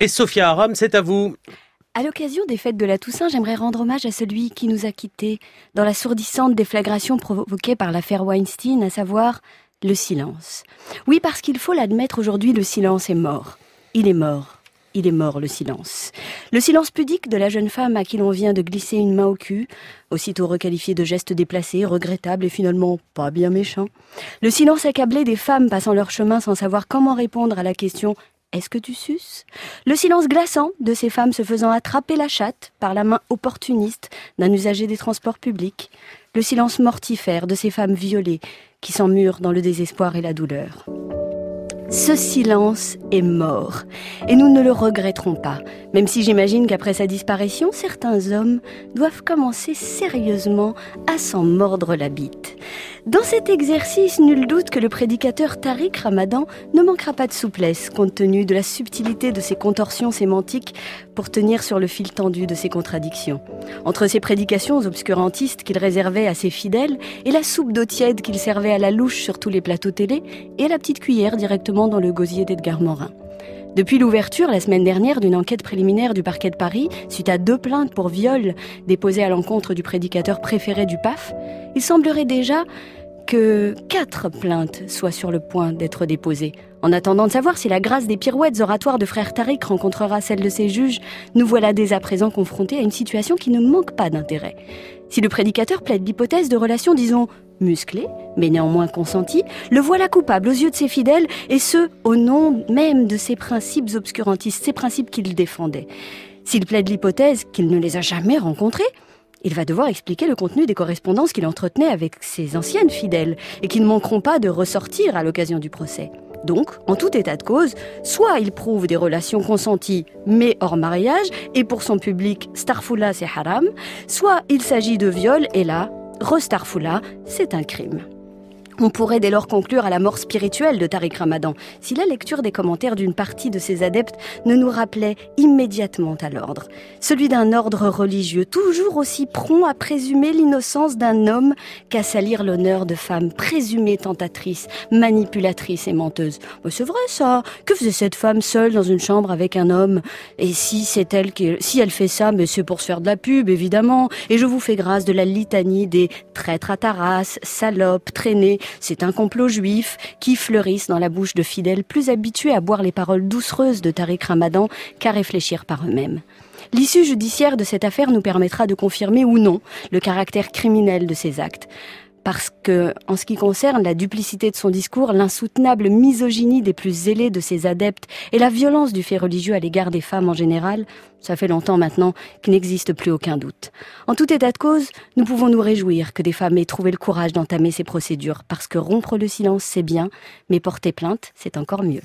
Et Sophia Aram, c'est à vous. À l'occasion des fêtes de la Toussaint, j'aimerais rendre hommage à celui qui nous a quittés dans la sourdissante déflagration provoquée par l'affaire Weinstein, à savoir le silence. Oui, parce qu'il faut l'admettre aujourd'hui, le silence est mort. Il est mort. Il est mort, le silence. Le silence pudique de la jeune femme à qui l'on vient de glisser une main au cul, aussitôt requalifié de geste déplacé, regrettable et finalement pas bien méchant. Le silence accablé des femmes passant leur chemin sans savoir comment répondre à la question est-ce que tu suces? Le silence glaçant de ces femmes se faisant attraper la chatte par la main opportuniste d'un usager des transports publics. Le silence mortifère de ces femmes violées qui s'emmurent dans le désespoir et la douleur. Ce silence est mort, et nous ne le regretterons pas, même si j'imagine qu'après sa disparition, certains hommes doivent commencer sérieusement à s'en mordre la bite. Dans cet exercice, nul doute que le prédicateur Tariq Ramadan ne manquera pas de souplesse, compte tenu de la subtilité de ses contorsions sémantiques pour tenir sur le fil tendu de ses contradictions. Entre ses prédications obscurantistes qu'il réservait à ses fidèles, et la soupe d'eau tiède qu'il servait à la louche sur tous les plateaux télé, et la petite cuillère directement dans le gosier d'Edgar Morin. Depuis l'ouverture la semaine dernière d'une enquête préliminaire du parquet de Paris, suite à deux plaintes pour viol déposées à l'encontre du prédicateur préféré du PAF, il semblerait déjà que quatre plaintes soient sur le point d'être déposées. En attendant de savoir si la grâce des pirouettes oratoires de frère Tariq rencontrera celle de ses juges, nous voilà dès à présent confrontés à une situation qui ne manque pas d'intérêt. Si le prédicateur plaide l'hypothèse de relations, disons, musclées, mais néanmoins consenties, le voilà coupable aux yeux de ses fidèles, et ce, au nom même de ses principes obscurantistes, ces principes qu'il défendait. S'il plaide l'hypothèse qu'il ne les a jamais rencontrés, il va devoir expliquer le contenu des correspondances qu'il entretenait avec ses anciennes fidèles et qui ne manqueront pas de ressortir à l'occasion du procès. Donc, en tout état de cause, soit il prouve des relations consenties mais hors mariage, et pour son public, Starfoula c'est haram, soit il s'agit de viol, et là, Re-Starfoula, c'est un crime. On pourrait dès lors conclure à la mort spirituelle de Tariq Ramadan, si la lecture des commentaires d'une partie de ses adeptes ne nous rappelait immédiatement à l'ordre. Celui d'un ordre religieux, toujours aussi prompt à présumer l'innocence d'un homme qu'à salir l'honneur de femmes présumées tentatrices, manipulatrices et menteuses. c'est vrai ça. Que faisait cette femme seule dans une chambre avec un homme? Et si c'est elle qui, si elle fait ça, mais c'est pour se faire de la pub, évidemment. Et je vous fais grâce de la litanie des traîtres à Taras, salopes, traînées, c'est un complot juif qui fleurisse dans la bouche de fidèles plus habitués à boire les paroles doucereuses de Tariq Ramadan qu'à réfléchir par eux-mêmes. L'issue judiciaire de cette affaire nous permettra de confirmer ou non le caractère criminel de ces actes parce que, en ce qui concerne la duplicité de son discours, l'insoutenable misogynie des plus zélés de ses adeptes et la violence du fait religieux à l'égard des femmes en général, ça fait longtemps maintenant qu'il n'existe plus aucun doute. En tout état de cause, nous pouvons nous réjouir que des femmes aient trouvé le courage d'entamer ces procédures, parce que rompre le silence, c'est bien, mais porter plainte, c'est encore mieux.